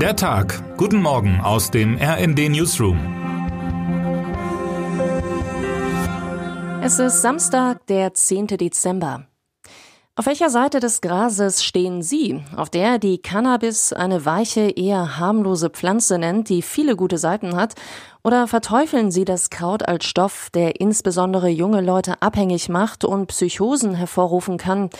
Der Tag. Guten Morgen aus dem RND Newsroom. Es ist Samstag, der 10. Dezember. Auf welcher Seite des Grases stehen Sie, auf der die Cannabis eine weiche, eher harmlose Pflanze nennt, die viele gute Seiten hat, oder verteufeln Sie das Kraut als Stoff, der insbesondere junge Leute abhängig macht und Psychosen hervorrufen kann?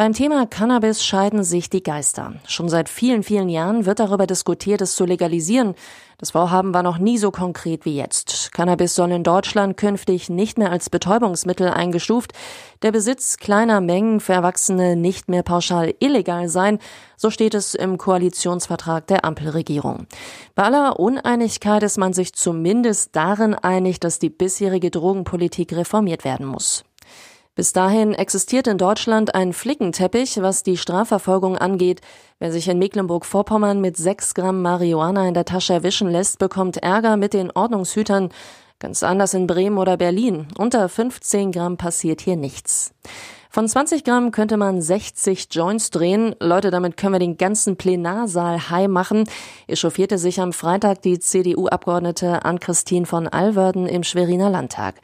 Beim Thema Cannabis scheiden sich die Geister. Schon seit vielen, vielen Jahren wird darüber diskutiert, es zu legalisieren. Das Vorhaben war noch nie so konkret wie jetzt. Cannabis soll in Deutschland künftig nicht mehr als Betäubungsmittel eingestuft, der Besitz kleiner Mengen für Erwachsene nicht mehr pauschal illegal sein, so steht es im Koalitionsvertrag der Ampelregierung. Bei aller Uneinigkeit ist man sich zumindest darin einig, dass die bisherige Drogenpolitik reformiert werden muss. Bis dahin existiert in Deutschland ein Flickenteppich, was die Strafverfolgung angeht. Wer sich in Mecklenburg-Vorpommern mit sechs Gramm Marihuana in der Tasche erwischen lässt, bekommt Ärger mit den Ordnungshütern. Ganz anders in Bremen oder Berlin. Unter 15 Gramm passiert hier nichts. Von 20 Gramm könnte man 60 Joints drehen. Leute, damit können wir den ganzen Plenarsaal high machen. Echauffierte sich am Freitag die CDU-Abgeordnete Ann-Christine von Alverden im Schweriner Landtag.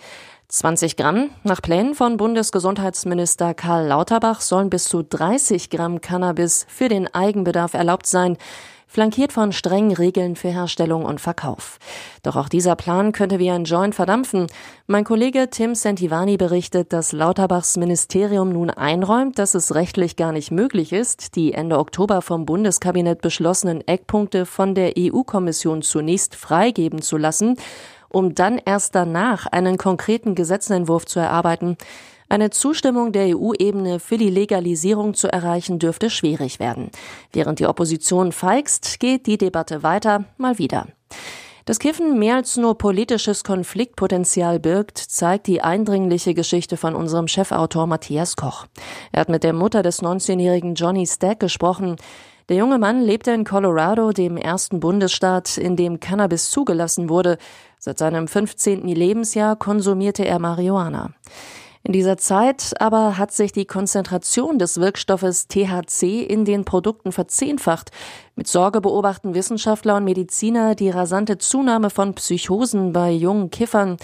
20 Gramm. Nach Plänen von Bundesgesundheitsminister Karl Lauterbach sollen bis zu 30 Gramm Cannabis für den Eigenbedarf erlaubt sein, flankiert von strengen Regeln für Herstellung und Verkauf. Doch auch dieser Plan könnte wie ein Joint verdampfen. Mein Kollege Tim Sentivani berichtet, dass Lauterbachs Ministerium nun einräumt, dass es rechtlich gar nicht möglich ist, die Ende Oktober vom Bundeskabinett beschlossenen Eckpunkte von der EU-Kommission zunächst freigeben zu lassen um dann erst danach einen konkreten Gesetzentwurf zu erarbeiten. Eine Zustimmung der EU-Ebene für die Legalisierung zu erreichen dürfte schwierig werden. Während die Opposition feigst, geht die Debatte weiter, mal wieder. Dass Kiffen mehr als nur politisches Konfliktpotenzial birgt, zeigt die eindringliche Geschichte von unserem Chefautor Matthias Koch. Er hat mit der Mutter des 19-jährigen Johnny Stack gesprochen. Der junge Mann lebte in Colorado, dem ersten Bundesstaat, in dem Cannabis zugelassen wurde. Seit seinem 15. Lebensjahr konsumierte er Marihuana. In dieser Zeit aber hat sich die Konzentration des Wirkstoffes THC in den Produkten verzehnfacht. Mit Sorge beobachten Wissenschaftler und Mediziner die rasante Zunahme von Psychosen bei jungen Kiffern.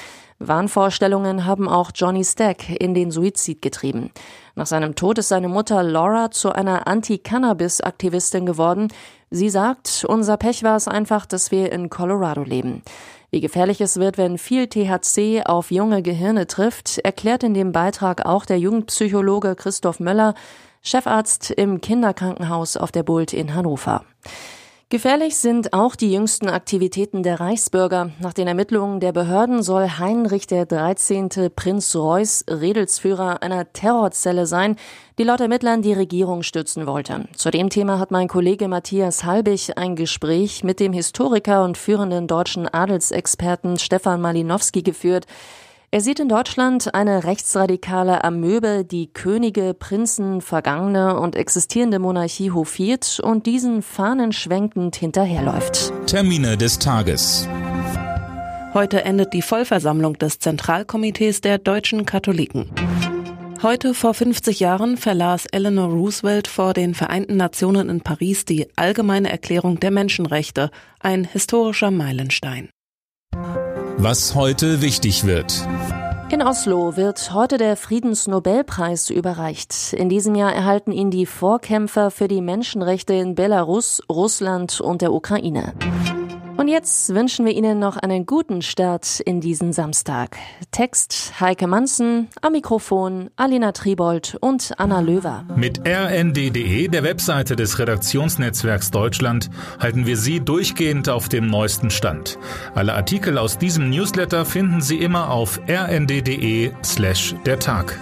Wahnvorstellungen haben auch Johnny Stack in den Suizid getrieben. Nach seinem Tod ist seine Mutter Laura zu einer Anti-Cannabis-Aktivistin geworden. Sie sagt, unser Pech war es einfach, dass wir in Colorado leben. Wie gefährlich es wird, wenn viel THC auf junge Gehirne trifft, erklärt in dem Beitrag auch der Jugendpsychologe Christoph Möller, Chefarzt im Kinderkrankenhaus auf der Bult in Hannover. Gefährlich sind auch die jüngsten Aktivitäten der Reichsbürger. Nach den Ermittlungen der Behörden soll Heinrich der 13. Prinz Reuß Redelsführer einer Terrorzelle sein, die laut Ermittlern die Regierung stützen wollte. Zu dem Thema hat mein Kollege Matthias Halbig ein Gespräch mit dem Historiker und führenden deutschen Adelsexperten Stefan Malinowski geführt. Er sieht in Deutschland eine rechtsradikale Amöbe, die Könige, Prinzen, vergangene und existierende Monarchie hofiert und diesen fahnenschwenkend hinterherläuft. Termine des Tages. Heute endet die Vollversammlung des Zentralkomitees der deutschen Katholiken. Heute vor 50 Jahren verlas Eleanor Roosevelt vor den Vereinten Nationen in Paris die Allgemeine Erklärung der Menschenrechte, ein historischer Meilenstein. Was heute wichtig wird. In Oslo wird heute der Friedensnobelpreis überreicht. In diesem Jahr erhalten ihn die Vorkämpfer für die Menschenrechte in Belarus, Russland und der Ukraine. Und jetzt wünschen wir Ihnen noch einen guten Start in diesen Samstag. Text Heike Manzen, am Mikrofon Alina Tribold und Anna Löwer. Mit rnd.de, der Webseite des Redaktionsnetzwerks Deutschland, halten wir Sie durchgehend auf dem neuesten Stand. Alle Artikel aus diesem Newsletter finden Sie immer auf rnd.de slash der Tag.